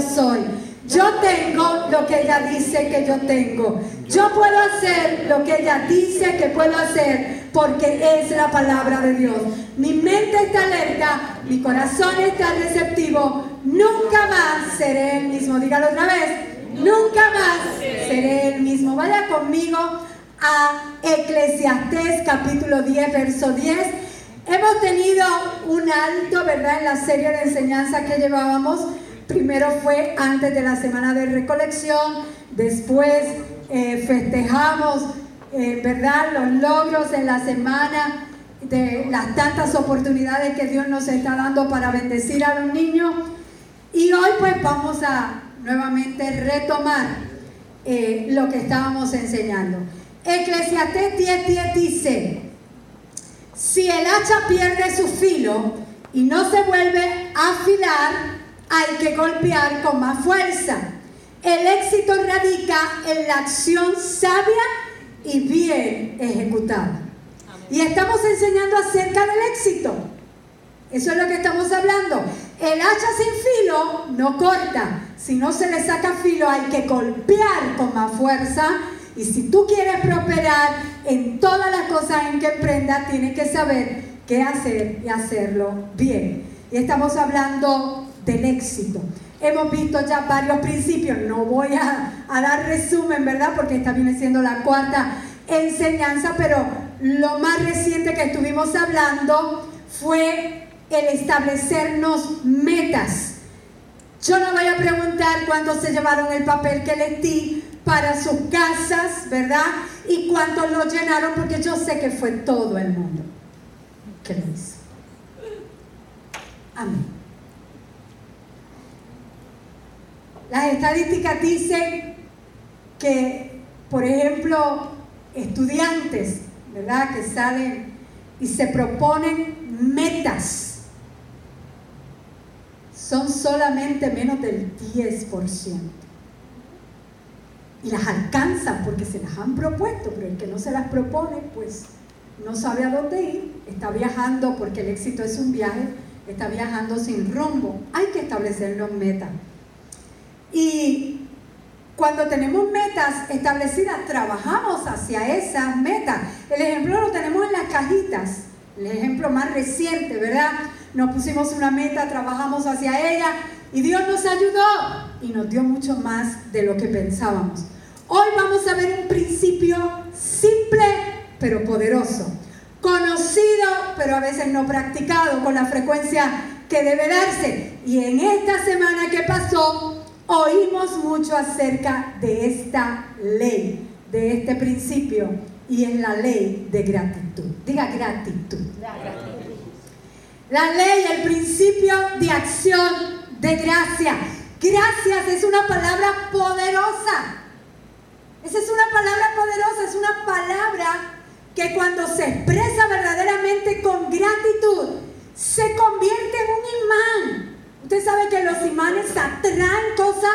soy. Yo tengo lo que ella dice que yo tengo. Yo puedo hacer lo que ella dice que puedo hacer porque es la palabra de Dios. Mi mente está alerta, mi corazón está receptivo. Nunca más seré el mismo. Dígalo otra vez. Nunca más seré el mismo. Vaya conmigo a Eclesiastés capítulo 10, verso 10. Hemos tenido un alto, ¿verdad?, en la serie de enseñanza que llevábamos. Primero fue antes de la semana de recolección, después eh, festejamos, eh, ¿verdad?, los logros en la semana, de las tantas oportunidades que Dios nos está dando para bendecir a los niños. Y hoy pues vamos a nuevamente retomar eh, lo que estábamos enseñando. Eclesiastés 10:10 dice, si el hacha pierde su filo y no se vuelve a afilar, hay que golpear con más fuerza. El éxito radica en la acción sabia y bien ejecutada. Y estamos enseñando acerca del éxito. Eso es lo que estamos hablando. El hacha sin filo no corta. Si no se le saca filo hay que golpear con más fuerza y si tú quieres prosperar en todas las cosas en que emprendas, tienes que saber qué hacer y hacerlo bien. Y estamos hablando del éxito. Hemos visto ya varios principios, no voy a, dar resumen, ¿verdad? Porque esta viene siendo la cuarta enseñanza, pero lo más reciente que estuvimos hablando fue el establecernos metas. Yo no voy a preguntar cuántos se llevaron el papel que les di, para sus casas, ¿verdad? Y cuántos lo llenaron, porque yo sé que fue todo el mundo que lo hizo. Amén. Las estadísticas dicen que, por ejemplo, estudiantes, ¿verdad? Que salen y se proponen metas, son solamente menos del 10% y las alcanzan porque se las han propuesto, pero el que no se las propone, pues no sabe a dónde ir, está viajando porque el éxito es un viaje, está viajando sin rumbo. Hay que establecer los metas. Y cuando tenemos metas establecidas, trabajamos hacia esas metas. El ejemplo lo tenemos en las cajitas, el ejemplo más reciente, ¿verdad? Nos pusimos una meta, trabajamos hacia ella y Dios nos ayudó y nos dio mucho más de lo que pensábamos. Hoy vamos a ver un principio simple pero poderoso, conocido pero a veces no practicado con la frecuencia que debe darse. Y en esta semana que pasó oímos mucho acerca de esta ley, de este principio, y es la ley de gratitud. Diga gratitud. La, gratitud. la ley, el principio de acción de gracia. Gracias es una palabra poderosa. Esa es una palabra poderosa, es una palabra que cuando se expresa verdaderamente con gratitud, se convierte. Sabe que los imanes atraen cosas,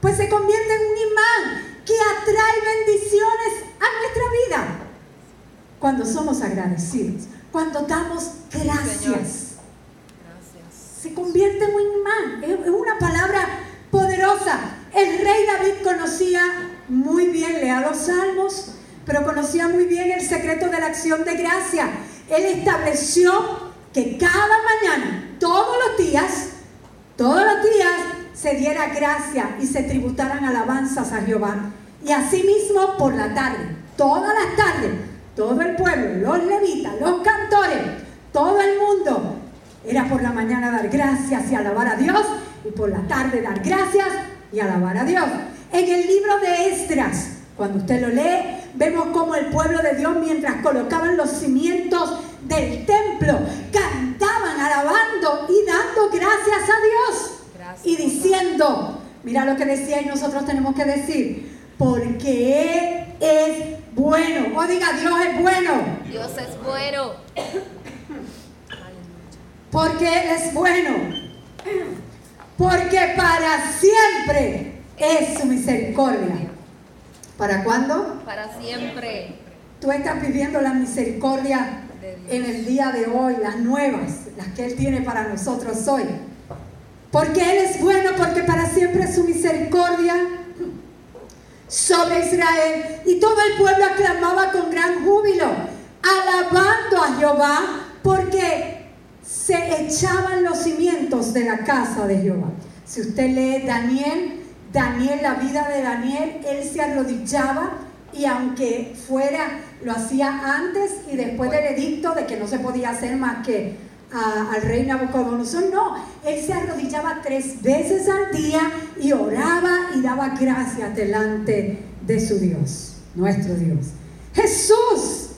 pues se convierte en un imán que atrae bendiciones a nuestra vida. Cuando somos agradecidos, cuando damos gracias se convierte en un imán. Es una palabra poderosa. El rey David conocía muy bien, lea los salmos, pero conocía muy bien el secreto de la acción de gracia. Él estableció que cada mañana, todos los días, todos los días se diera gracia y se tributaran alabanzas a Jehová. Y asimismo por la tarde, todas las tardes, todo el pueblo, los levitas, los cantores, todo el mundo era por la mañana dar gracias y alabar a Dios y por la tarde dar gracias y alabar a Dios. En el libro de Estras, cuando usted lo lee, vemos cómo el pueblo de Dios mientras colocaban los cimientos del templo, cantaban, alabando y dando gracias a Dios. Y diciendo, mira lo que decía y nosotros tenemos que decir, porque Él es bueno. O diga, Dios es bueno. Dios es bueno porque Él es bueno, porque para siempre es su misericordia. ¿Para cuándo? Para siempre. Tú estás viviendo la misericordia en el día de hoy, las nuevas, las que Él tiene para nosotros hoy. Porque Él es bueno, porque para siempre es su misericordia sobre Israel. Y todo el pueblo aclamaba con gran júbilo, alabando a Jehová, porque se echaban los cimientos de la casa de Jehová. Si usted lee Daniel, Daniel, la vida de Daniel, él se arrodillaba y aunque fuera, lo hacía antes y después del edicto de que no se podía hacer más que al rey Nabucodonosor, no, él se arrodillaba tres veces al día y oraba y daba gracias delante de su Dios, nuestro Dios. Jesús,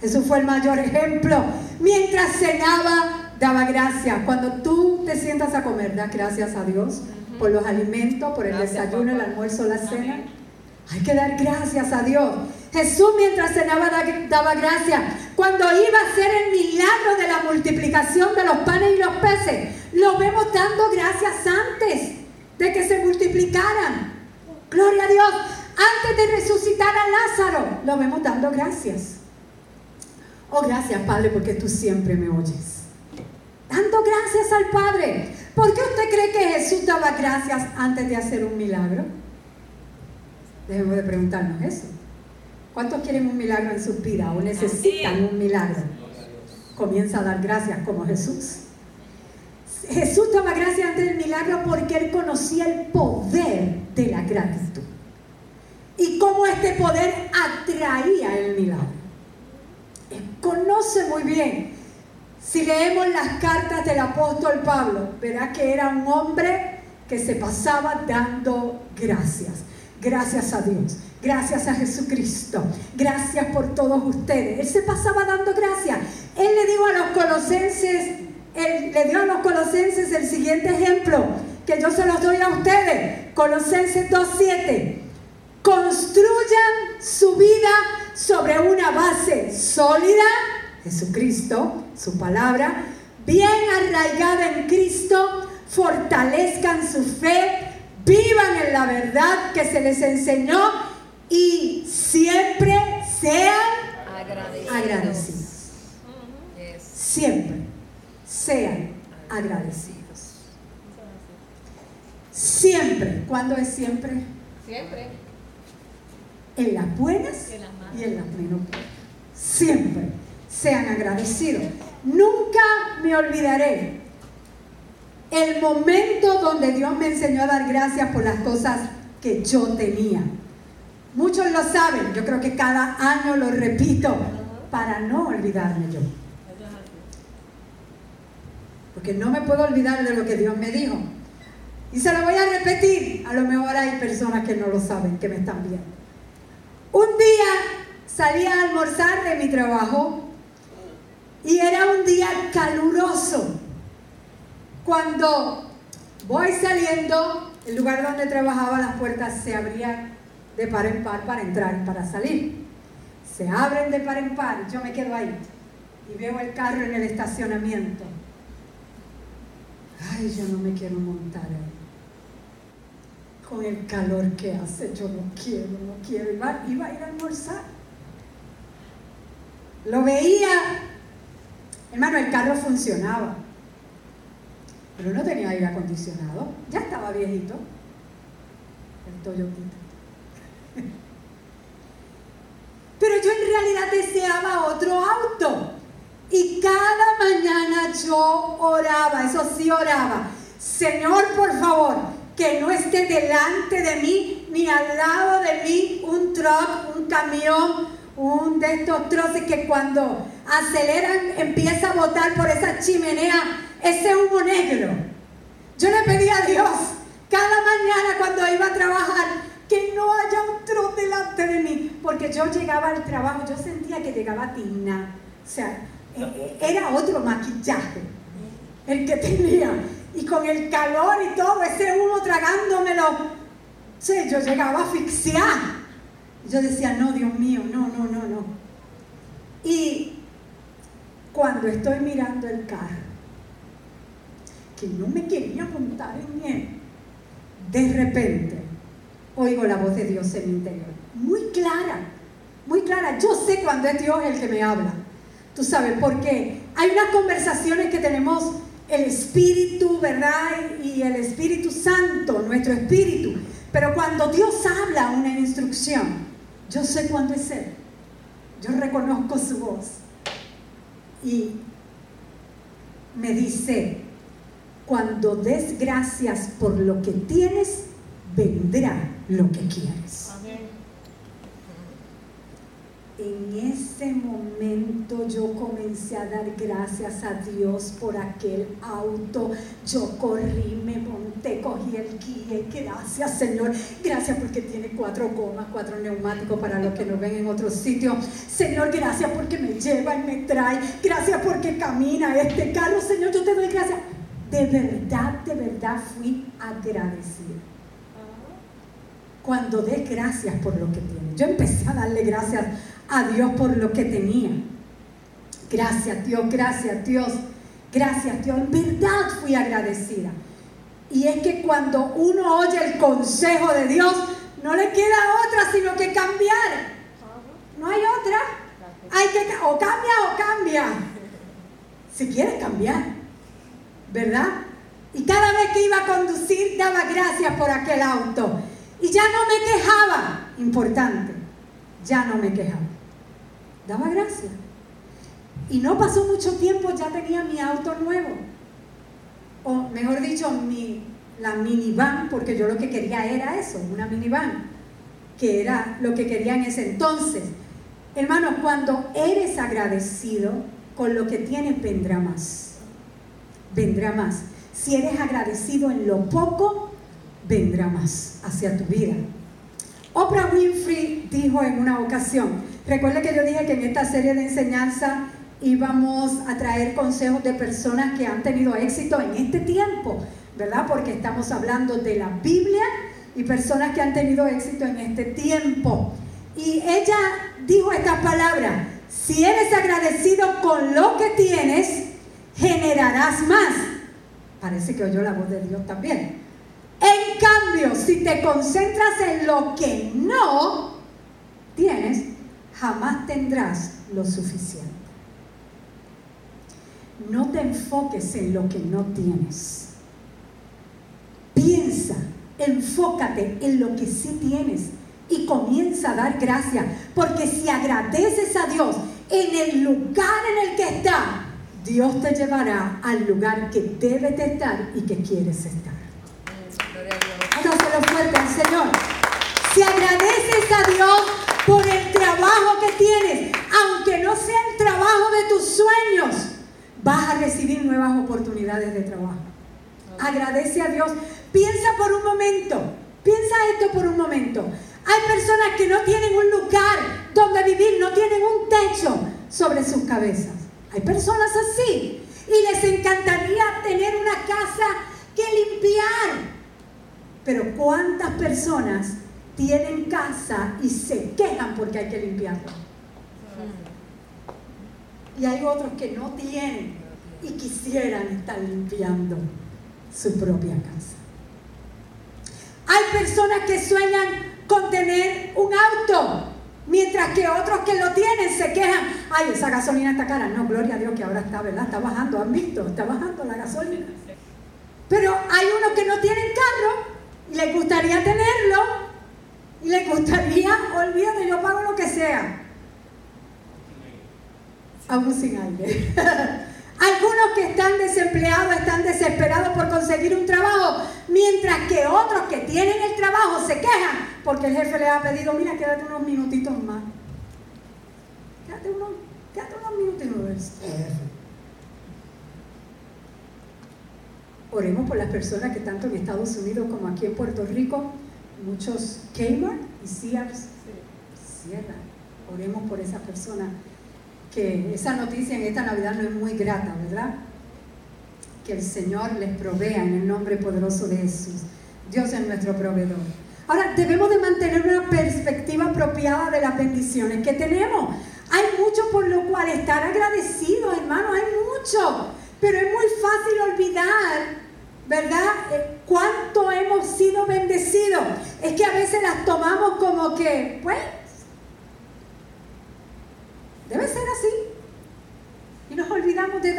Jesús fue el mayor ejemplo. Mientras cenaba, daba gracias. Cuando tú te sientas a comer, da gracias a Dios por los alimentos, por el desayuno, el almuerzo, la cena. Hay que dar gracias a Dios. Jesús mientras cenaba daba gracias. Cuando iba a hacer el milagro de la multiplicación de los panes y los peces, lo vemos dando gracias antes de que se multiplicaran. Gloria a Dios. Antes de resucitar a Lázaro, lo vemos dando gracias. Oh, gracias Padre, porque tú siempre me oyes. Dando gracias al Padre. ¿Por qué usted cree que Jesús daba gracias antes de hacer un milagro? Debemos de preguntarnos eso. ¿Cuántos quieren un milagro en su vida o necesitan un milagro? Comienza a dar gracias como Jesús. Jesús daba gracias antes del milagro porque él conocía el poder de la gratitud. Y cómo este poder atraía el milagro. Él conoce muy bien. Si leemos las cartas del apóstol Pablo, verá que era un hombre que se pasaba dando gracias. Gracias a Dios, gracias a Jesucristo, gracias por todos ustedes. Él se pasaba dando gracias. Él le dio a los colosenses, él le dio a los colosenses el siguiente ejemplo, que yo se los doy a ustedes. Colosenses 2.7. Construyan su vida sobre una base sólida, Jesucristo, su palabra, bien arraigada en Cristo, fortalezcan su fe vivan en la verdad que se les enseñó y siempre sean agradecidos. Siempre sean agradecidos. Siempre. ¿Cuándo es siempre? Siempre. En las buenas y en las menos Siempre sean agradecidos. Nunca me olvidaré el momento donde Dios me enseñó a dar gracias por las cosas que yo tenía. Muchos lo saben, yo creo que cada año lo repito para no olvidarme yo. Porque no me puedo olvidar de lo que Dios me dijo. Y se lo voy a repetir, a lo mejor hay personas que no lo saben, que me están viendo. Un día salí a almorzar de mi trabajo y era un día caluroso. Cuando voy saliendo, el lugar donde trabajaba, las puertas se abrían de par en par para entrar y para salir. Se abren de par en par yo me quedo ahí y veo el carro en el estacionamiento. Ay, yo no me quiero montar ahí. Con el calor que hace, yo no quiero, no quiero. Iba, iba a ir a almorzar. Lo veía. Hermano, el carro funcionaba pero no tenía aire acondicionado, ya estaba viejito, el Toyotita. Pero yo en realidad deseaba otro auto. Y cada mañana yo oraba, eso sí oraba. Señor, por favor, que no esté delante de mí ni al lado de mí un truck, un camión, un de estos troces que cuando aceleran empieza a botar por esa chimenea ese humo negro. Yo le pedí a Dios cada mañana cuando iba a trabajar que no haya un trote delante de mí, porque yo llegaba al trabajo, yo sentía que llegaba tina, o sea, e, e, era otro maquillaje el que tenía, y con el calor y todo, ese humo tragándomelo, sí, yo llegaba a asfixiar. Yo decía, no, Dios mío, no, no, no, no. Y cuando estoy mirando el carro, que no me quería montar en él. De repente, oigo la voz de Dios en mi interior. Muy clara, muy clara. Yo sé cuando es Dios el que me habla. Tú sabes por qué. hay unas conversaciones que tenemos el Espíritu, ¿verdad? Y el Espíritu Santo, nuestro Espíritu. Pero cuando Dios habla una instrucción, yo sé cuándo es Él. Yo reconozco su voz. Y me dice, cuando des gracias por lo que tienes, vendrá lo que quieres. En ese momento yo comencé a dar gracias a Dios por aquel auto. Yo corrí, me monté, cogí el guía. Gracias Señor. Gracias porque tiene cuatro gomas, cuatro neumáticos para los que nos ven en otro sitio. Señor, gracias porque me lleva y me trae. Gracias porque camina este carro. Señor, yo te doy gracias. De verdad, de verdad fui agradecida cuando dé gracias por lo que tiene. Yo empecé a darle gracias a Dios por lo que tenía. Gracias Dios, gracias Dios, gracias Dios. En verdad fui agradecida. Y es que cuando uno oye el consejo de Dios, no le queda otra sino que cambiar. No hay otra. Hay que o cambia o cambia. Si quieres cambiar, ¿verdad? Y cada vez que iba a conducir daba gracias por aquel auto. Y ya no me quejaba, importante, ya no me quejaba. Daba gracias. Y no pasó mucho tiempo, ya tenía mi auto nuevo. O mejor dicho, mi, la minivan, porque yo lo que quería era eso, una minivan, que era lo que quería en ese entonces. Hermano, cuando eres agradecido con lo que tienes, vendrá más. Vendrá más. Si eres agradecido en lo poco, vendrá más hacia tu vida. Oprah Winfrey dijo en una ocasión, recuerda que yo dije que en esta serie de enseñanza íbamos a traer consejos de personas que han tenido éxito en este tiempo, ¿verdad? Porque estamos hablando de la Biblia y personas que han tenido éxito en este tiempo. Y ella dijo estas palabras, si eres agradecido con lo que tienes, generarás más. Parece que oyó la voz de Dios también. Cambio, si te concentras en lo que no tienes, jamás tendrás lo suficiente. No te enfoques en lo que no tienes. Piensa, enfócate en lo que sí tienes y comienza a dar gracias. Porque si agradeces a Dios en el lugar en el que está, Dios te llevará al lugar que debes de estar y que quieres estar fuerte al Señor. Si agradeces a Dios por el trabajo que tienes, aunque no sea el trabajo de tus sueños, vas a recibir nuevas oportunidades de trabajo. Agradece a Dios. Piensa por un momento, piensa esto por un momento. Hay personas que no tienen un lugar donde vivir, no tienen un techo sobre sus cabezas. Hay personas así. Y les encantaría tener una casa que limpiar, pero ¿cuántas personas tienen casa y se quejan porque hay que limpiarla? Y hay otros que no tienen y quisieran estar limpiando su propia casa. Hay personas que sueñan con tener un auto, mientras que otros que lo tienen se quejan, ay, esa gasolina está cara. No, gloria a Dios que ahora está, ¿verdad? Está bajando, han visto, está bajando la gasolina. Pero hay unos que no tienen carro les gustaría tenerlo y les gustaría, olvídate, yo pago lo que sea. Aún sin aire. Algunos que están desempleados están desesperados por conseguir un trabajo, mientras que otros que tienen el trabajo se quejan porque el jefe les ha pedido, mira, quédate unos minutitos más. Quédate unos, quédate unos minutitos. Oremos por las personas que tanto en Estados Unidos como aquí en Puerto Rico, muchos Kmart y Sears cierran. Oremos por esas personas que esa noticia en esta Navidad no es muy grata, ¿verdad? Que el Señor les provea en el nombre poderoso de Jesús. Dios es nuestro proveedor. Ahora, debemos de mantener una perspectiva apropiada de las bendiciones que tenemos. Hay mucho por lo cual estar agradecidos, hermano, hay mucho. Pero es muy fácil olvidar ¿verdad? Eh, ¿Cuánto hemos sido bendecidos? Es que a veces las tomamos como que, pues, debe ser así. Y nos olvidamos de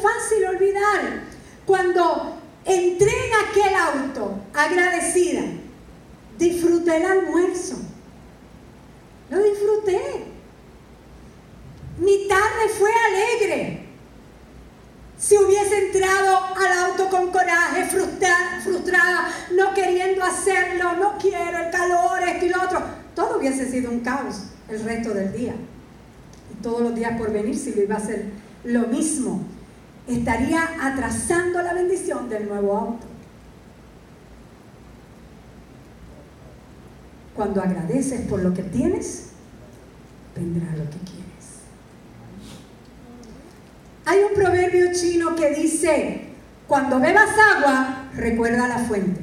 fácil olvidar. Cuando entré en aquel auto agradecida, disfruté el almuerzo. Lo disfruté. Mi tarde fue alegre. Si hubiese entrado al auto con coraje, frustrada, no queriendo hacerlo, no quiero el calor, esto y lo otro, todo hubiese sido un caos el resto del día. Y todos los días por venir, si lo iba a hacer lo mismo, estaría atrasando la bendición del nuevo auto. Cuando agradeces por lo que tienes, vendrá lo que quieres. Hay un proverbio chino que dice, cuando bebas agua, recuerda la fuente.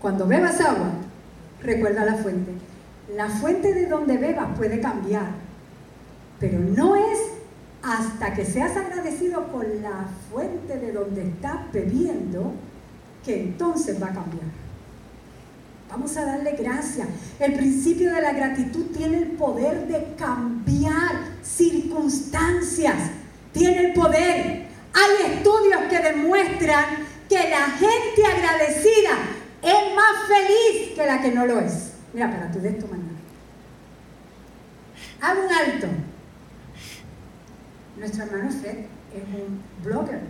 Cuando bebas agua, recuerda la fuente. La fuente de donde bebas puede cambiar, pero no es hasta que seas agradecido con la fuente de donde estás bebiendo que entonces va a cambiar. Vamos a darle gracias. El principio de la gratitud tiene el poder de cambiar circunstancias. Tiene el poder. Hay estudios que demuestran que la gente agradecida es más feliz que la que no lo es. Mira, para tu de esto mañana. Haz un alto. Nuestro hermano Fred es un blogger.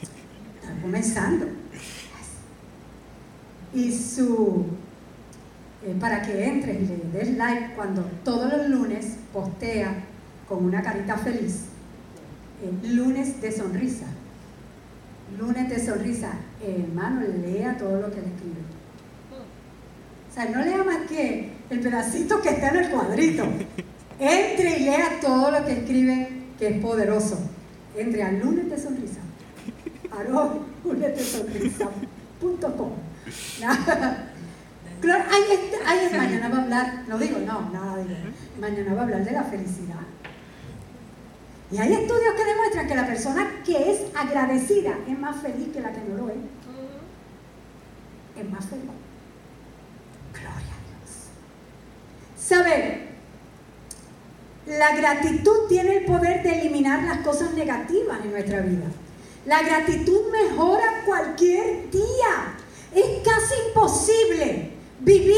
Está comenzando. Y su, eh, para que entres y le des like cuando todos los lunes postea con una carita feliz, eh, lunes de sonrisa. Lunes de sonrisa. hermano, lea todo lo que le escribe. O sea, no lea más que el pedacito que está en el cuadrito. Entre y lea todo lo que escribe que es poderoso. Entre al lunes de sonrisa. Arroba lunes de sonrisa. Claro, mañana va a hablar, no digo, no, nada digo. Mañana va a hablar de la felicidad. Y hay estudios que demuestran que la persona que es agradecida es más feliz que la que no lo es. Es más feliz. Gloria a Dios. Saber, la gratitud tiene el poder de eliminar las cosas negativas en nuestra vida. La gratitud mejora cualquier día. Imposible vivir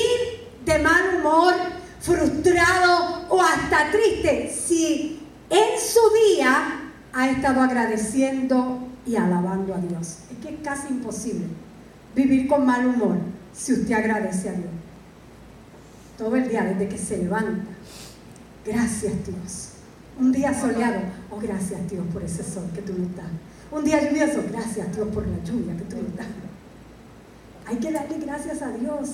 de mal humor, frustrado o hasta triste si en su día ha estado agradeciendo y alabando a Dios. Es que es casi imposible vivir con mal humor si usted agradece a Dios. Todo el día desde que se levanta. Gracias Dios. Un día soleado. Oh, gracias Dios por ese sol que tú nos das. Un día lluvioso. Gracias Dios por la lluvia que tú nos das. Hay que darle gracias a Dios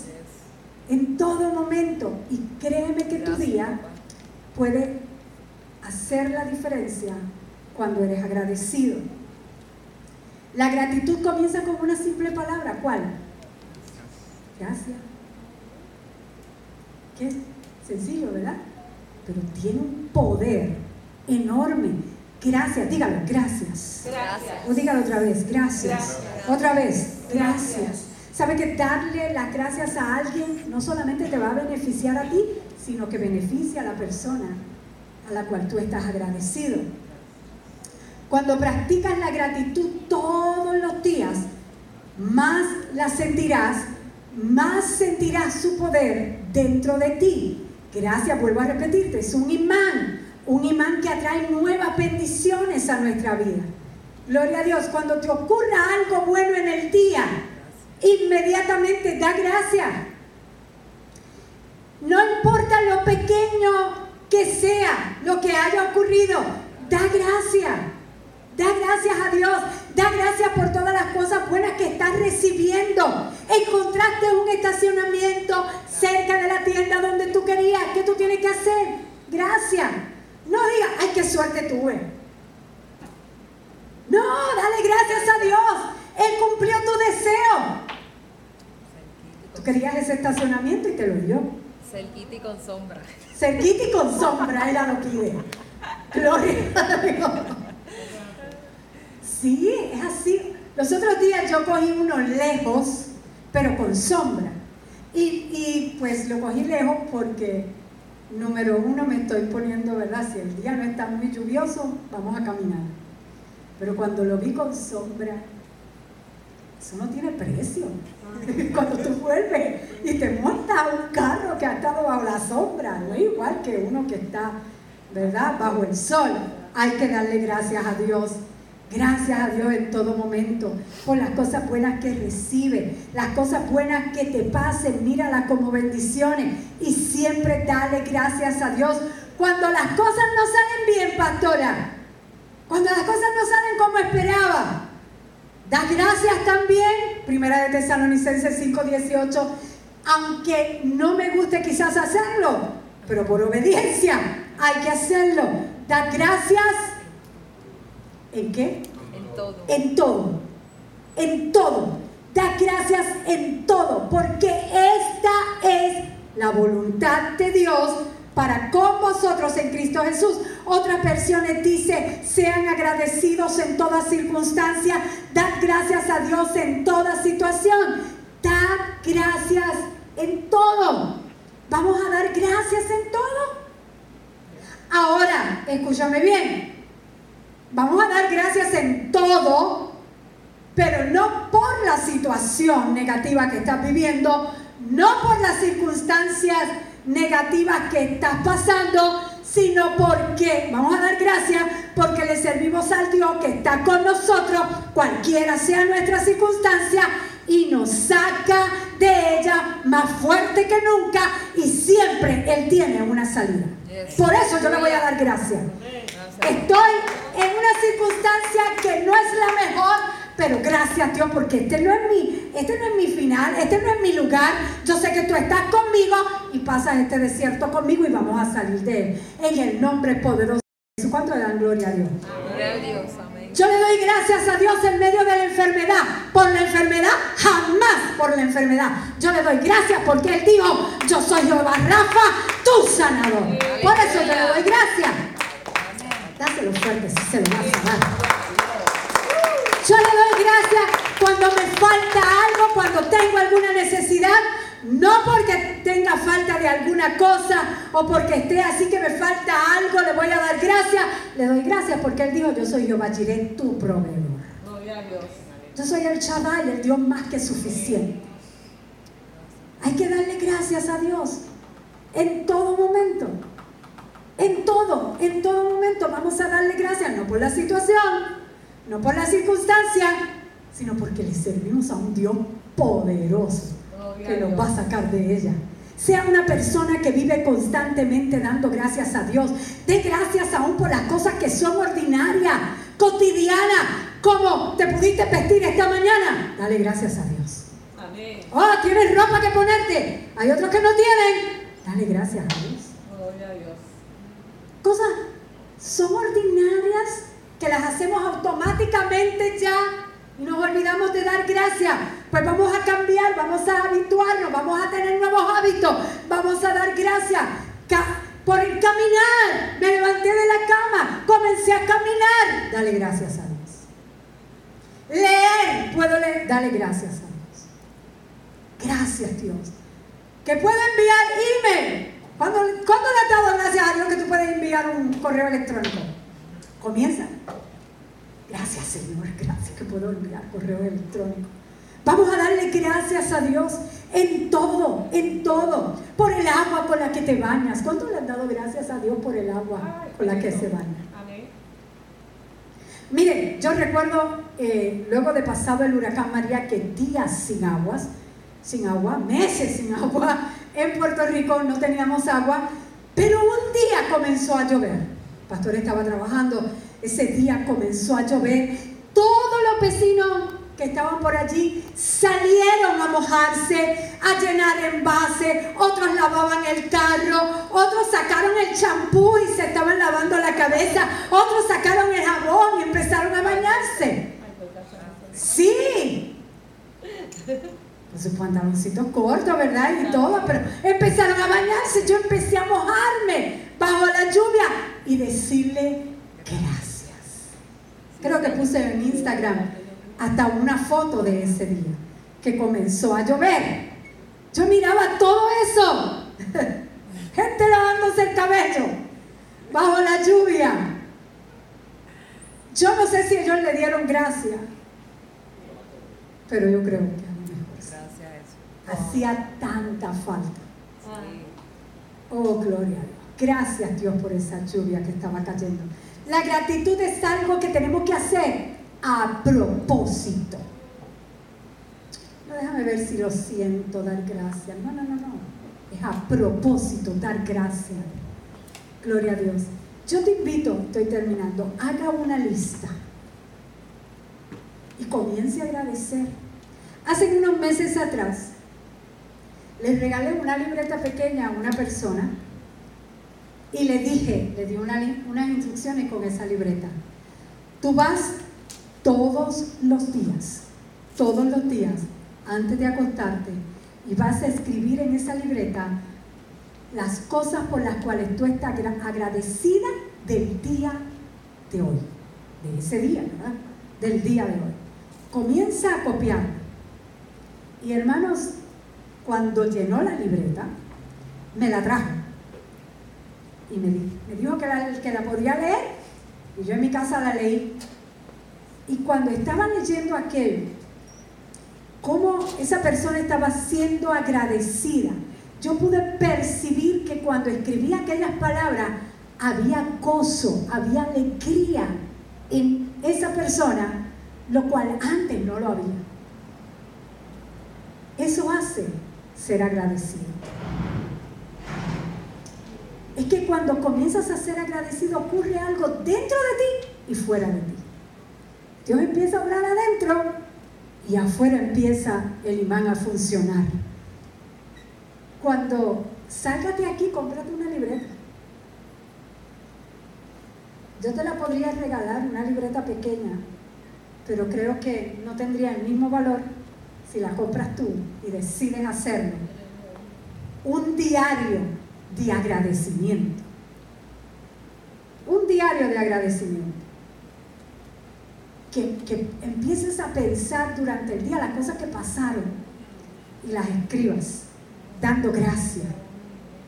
en todo momento. Y créeme que tu día puede hacer la diferencia cuando eres agradecido. La gratitud comienza con una simple palabra. ¿Cuál? Gracias. Qué sencillo, ¿verdad? Pero tiene un poder enorme. Gracias, dígalo, gracias. Gracias. O dígalo otra vez, gracias. Otra vez, gracias. ¿Sabe que darle las gracias a alguien no solamente te va a beneficiar a ti, sino que beneficia a la persona a la cual tú estás agradecido? Cuando practicas la gratitud todos los días, más la sentirás, más sentirás su poder dentro de ti. Gracias, vuelvo a repetirte, es un imán, un imán que atrae nuevas bendiciones a nuestra vida. Gloria a Dios, cuando te ocurra algo bueno en el día, inmediatamente da gracias. No importa lo pequeño que sea lo que haya ocurrido, da gracias. Da gracias a Dios. Da gracias por todas las cosas buenas que estás recibiendo. Encontraste un estacionamiento cerca de la tienda donde tú querías. ¿Qué tú tienes que hacer? Gracias. No digas, ay, qué suerte tuve. No, dale gracias a Dios. Él cumplió tu deseo. Tú querías ese estacionamiento y te lo dio. Cerquita y con sombra. Cerquita y con sombra era lo que iba. Gloria a Dios. Sí, es así. Los otros días yo cogí uno lejos, pero con sombra. Y, y pues lo cogí lejos porque número uno me estoy poniendo, ¿verdad? Si el día no está muy lluvioso, vamos a caminar. Pero cuando lo vi con sombra, eso no tiene precio. Cuando tú vuelves y te montas un carro que ha estado bajo la sombra, no es igual que uno que está, ¿verdad?, bajo el sol. Hay que darle gracias a Dios. Gracias a Dios en todo momento por las cosas buenas que recibe, las cosas buenas que te pasen, míralas como bendiciones y siempre dale gracias a Dios cuando las cosas no salen bien, pastora. Cuando las cosas no salen como esperaba. Da gracias también, Primera de Tesalonicenses 5:18, aunque no me guste quizás hacerlo, pero por obediencia hay que hacerlo. Da gracias ¿en qué? En todo. En todo. En todo. Da gracias en todo, porque esta es la voluntad de Dios para con vosotros en Cristo Jesús. Otras versiones dice, sean agradecidos en toda circunstancia, dad gracias a Dios en toda situación, dad gracias en todo. Vamos a dar gracias en todo. Ahora, escúchame bien, vamos a dar gracias en todo, pero no por la situación negativa que estás viviendo, no por las circunstancias negativas que estás pasando, sino porque vamos a dar gracias porque le servimos al Dios que está con nosotros, cualquiera sea nuestra circunstancia, y nos saca de ella más fuerte que nunca y siempre Él tiene una salida. Por eso yo le voy a dar gracias. Estoy en una circunstancia que no es la mejor, pero gracias Dios porque este no es mi, este no es mi final, este no es mi lugar. Yo sé que tú estás conmigo y pasas este desierto conmigo y vamos a salir de él. En el nombre poderoso de Jesús. ¿Cuánto le dan gloria a Dios? Gloria a Dios, amén. Yo le doy gracias a Dios en medio de la enfermedad. Por la enfermedad, jamás por la enfermedad. Yo le doy gracias porque Él dijo, yo soy Jehová Rafa, tu sanador. Por eso yo le doy gracias. Dáselo fuerte si se lo vas a dar. Yo le doy gracias cuando me falta algo, cuando tengo alguna necesidad. No porque tenga falta de alguna cosa o porque esté así que me falta algo, le voy a dar gracias. Le doy gracias porque Él dijo, yo soy Jehová Jireh, tu proveedor. Gloria a Dios. Yo soy el Shaddai, el Dios más que suficiente. Hay que darle gracias a Dios en todo momento. En todo, en todo momento vamos a darle gracias, no por la situación, no por la circunstancia, sino porque le servimos a un Dios poderoso que nos va a sacar de ella. Sea una persona que vive constantemente dando gracias a Dios. De gracias aún por las cosas que son ordinarias, cotidianas, como te pudiste vestir esta mañana. Dale gracias a Dios. Amén. Oh, tienes ropa que ponerte. Hay otros que no tienen. Dale gracias a Dios. Gloria a Dios. Cosas son ordinarias que las hacemos automáticamente ya nos olvidamos de dar gracias. Pues vamos a cambiar, vamos a habituarnos, vamos a tener nuevos hábitos, vamos a dar gracias. Por el caminar, me levanté de la cama, comencé a caminar. Dale gracias a Dios. Leer, puedo leer, dale gracias a Dios. Gracias Dios. Que puedo enviar email. ¿Cuándo, ¿Cuándo le has dado gracias a Dios que tú puedes enviar un correo electrónico? Comienza. Gracias Señor, gracias que puedo enviar correo electrónico. Vamos a darle gracias a Dios en todo, en todo. Por el agua con la que te bañas. ¿Cuánto le han dado gracias a Dios por el agua con la que se baña? Amén. Miren, yo recuerdo eh, luego de pasado el huracán María que días sin aguas, sin agua, meses sin agua, en Puerto Rico no teníamos agua, pero un día comenzó a llover. El pastor estaba trabajando, ese día comenzó a llover, todos los vecinos que estaban por allí salieron a mojarse, a llenar envases, otros lavaban el carro, otros sacaron el champú y se estaban lavando la cabeza, otros sacaron el jabón y empezaron a bañarse. Sí. Con sus pantaloncitos cortos, ¿verdad? Y todo, pero empezaron a bañarse. Yo empecé a mojarme bajo la lluvia y decirle gracias. Creo que puse en Instagram hasta una foto de ese día que comenzó a llover. Yo miraba todo eso. Gente lavando secándose el cabello bajo la lluvia. Yo no sé si ellos le dieron gracia, pero yo creo que a lo mejor Gracias a eso. hacía tanta falta. Sí. Oh, gloria a Dios. Gracias Dios por esa lluvia que estaba cayendo. La gratitud es algo que tenemos que hacer a propósito. No déjame ver si lo siento, dar gracias. No, no, no, no. Es a propósito dar gracias. Gloria a Dios. Yo te invito, estoy terminando, haga una lista y comience a agradecer. Hace unos meses atrás, les regalé una libreta pequeña a una persona y le dije, le di una unas instrucciones con esa libreta. Tú vas todos los días, todos los días, antes de acostarte, y vas a escribir en esa libreta las cosas por las cuales tú estás agra- agradecida del día de hoy, de ese día, ¿verdad? Del día de hoy. Comienza a copiar. Y hermanos, cuando llenó la libreta, me la trajo. Y me, di- me dijo que la, que la podía leer. Y yo en mi casa la leí. Y cuando estaba leyendo aquello, cómo esa persona estaba siendo agradecida, yo pude percibir que cuando escribía aquellas palabras había gozo, había alegría en esa persona, lo cual antes no lo había. Eso hace ser agradecido. Es que cuando comienzas a ser agradecido ocurre algo dentro de ti y fuera de ti. Dios empieza a obrar adentro y afuera empieza el imán a funcionar. Cuando salgas de aquí, cómprate una libreta. Yo te la podría regalar, una libreta pequeña, pero creo que no tendría el mismo valor si la compras tú y decides hacerlo. Un diario de agradecimiento. Un diario de agradecimiento. Que, que empieces a pensar durante el día las cosas que pasaron y las escribas, dando gracias.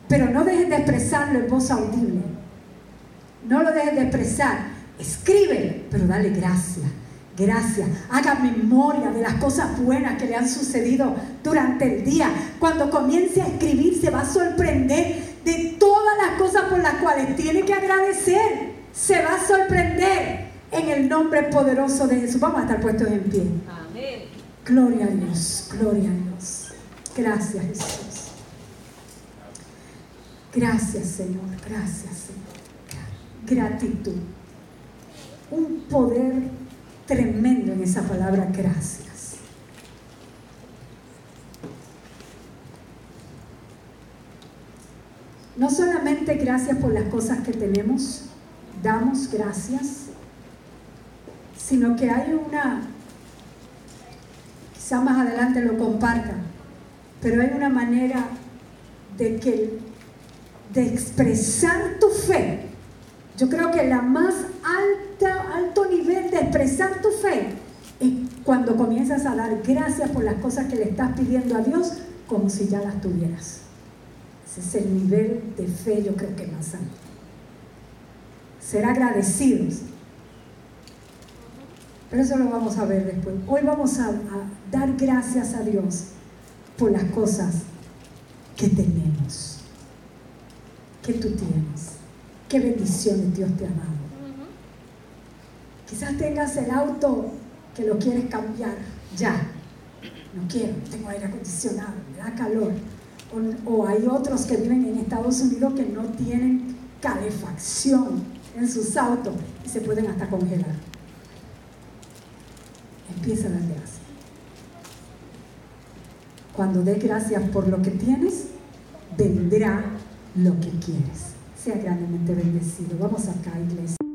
Pero no dejes de expresarlo en voz audible. No lo dejes de expresar. Escribe, pero dale gracias. Gracias. Haga memoria de las cosas buenas que le han sucedido durante el día. Cuando comience a escribir se va a sorprender de todas las cosas por las cuales tiene que agradecer. Se va a sorprender en el nombre poderoso de Jesús. Vamos a estar puestos en pie. Amén. Gloria a Dios, gloria a Dios. Gracias Jesús. Gracias Señor, gracias Señor. Gratitud. Un poder tremendo en esa palabra gracias. No solamente gracias por las cosas que tenemos, damos gracias, sino que hay una, quizá más adelante lo comparta, pero hay una manera de que de expresar tu fe. Yo creo que la más alta, alto nivel de expresar tu fe es cuando comienzas a dar gracias por las cosas que le estás pidiendo a Dios como si ya las tuvieras. Ese es el nivel de fe, yo creo que más alto. Ser agradecidos. Pero eso lo vamos a ver después. Hoy vamos a, a dar gracias a Dios por las cosas que tenemos, que tú tienes. Qué bendiciones Dios te ha dado. Quizás tengas el auto que lo quieres cambiar ya. No quiero, tengo aire acondicionado, me da calor. O, hay otros que viven en Estados Unidos que no tienen calefacción en sus autos y se pueden hasta congelar. Empieza a dar. Cuando des gracias por lo que tienes, vendrá lo que quieres. Sea grandemente bendecido. Vamos acá, iglesia.